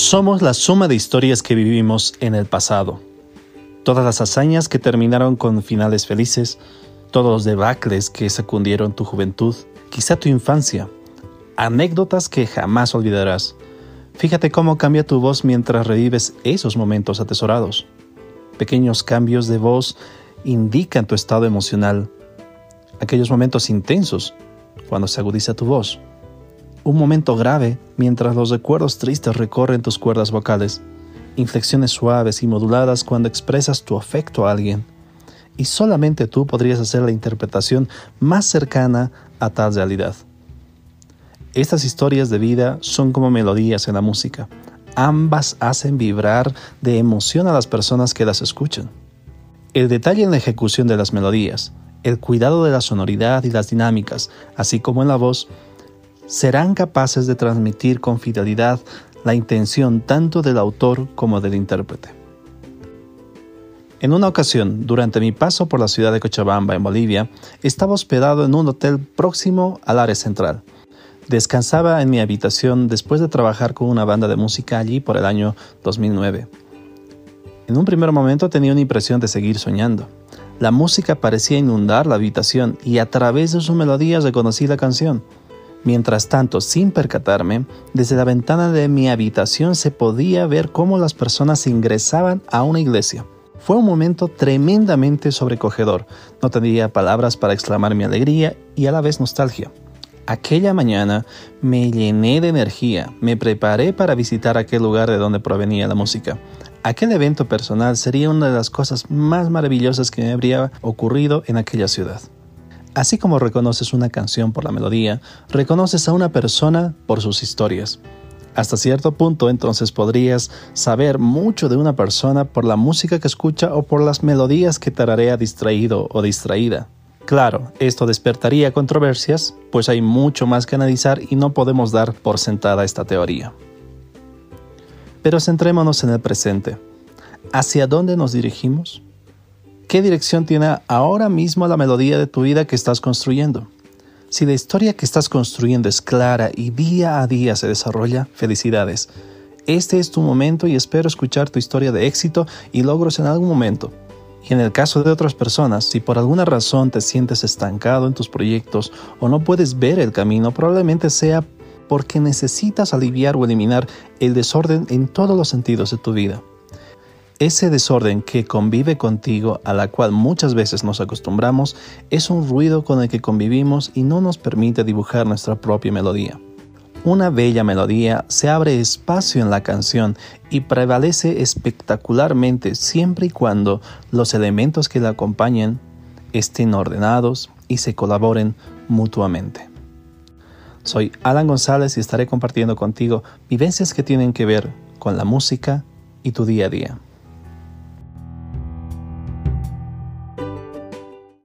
Somos la suma de historias que vivimos en el pasado. Todas las hazañas que terminaron con finales felices, todos los debacles que sacundieron tu juventud, quizá tu infancia, anécdotas que jamás olvidarás. Fíjate cómo cambia tu voz mientras revives esos momentos atesorados. Pequeños cambios de voz indican tu estado emocional. Aquellos momentos intensos, cuando se agudiza tu voz un momento grave mientras los recuerdos tristes recorren tus cuerdas vocales, inflexiones suaves y moduladas cuando expresas tu afecto a alguien. Y solamente tú podrías hacer la interpretación más cercana a tal realidad. Estas historias de vida son como melodías en la música. Ambas hacen vibrar de emoción a las personas que las escuchan. El detalle en la ejecución de las melodías, el cuidado de la sonoridad y las dinámicas, así como en la voz, serán capaces de transmitir con fidelidad la intención tanto del autor como del intérprete. En una ocasión, durante mi paso por la ciudad de Cochabamba, en Bolivia, estaba hospedado en un hotel próximo al área central. Descansaba en mi habitación después de trabajar con una banda de música allí por el año 2009. En un primer momento tenía una impresión de seguir soñando. La música parecía inundar la habitación y a través de sus melodías reconocí la canción. Mientras tanto, sin percatarme, desde la ventana de mi habitación se podía ver cómo las personas ingresaban a una iglesia. Fue un momento tremendamente sobrecogedor. No tendría palabras para exclamar mi alegría y a la vez nostalgia. Aquella mañana me llené de energía, me preparé para visitar aquel lugar de donde provenía la música. Aquel evento personal sería una de las cosas más maravillosas que me habría ocurrido en aquella ciudad. Así como reconoces una canción por la melodía, reconoces a una persona por sus historias. Hasta cierto punto entonces podrías saber mucho de una persona por la música que escucha o por las melodías que tararea distraído o distraída. Claro, esto despertaría controversias, pues hay mucho más que analizar y no podemos dar por sentada esta teoría. Pero centrémonos en el presente. ¿Hacia dónde nos dirigimos? ¿Qué dirección tiene ahora mismo la melodía de tu vida que estás construyendo? Si la historia que estás construyendo es clara y día a día se desarrolla, felicidades. Este es tu momento y espero escuchar tu historia de éxito y logros en algún momento. Y en el caso de otras personas, si por alguna razón te sientes estancado en tus proyectos o no puedes ver el camino, probablemente sea porque necesitas aliviar o eliminar el desorden en todos los sentidos de tu vida. Ese desorden que convive contigo, a la cual muchas veces nos acostumbramos, es un ruido con el que convivimos y no nos permite dibujar nuestra propia melodía. Una bella melodía se abre espacio en la canción y prevalece espectacularmente siempre y cuando los elementos que la acompañen estén ordenados y se colaboren mutuamente. Soy Alan González y estaré compartiendo contigo vivencias que tienen que ver con la música y tu día a día.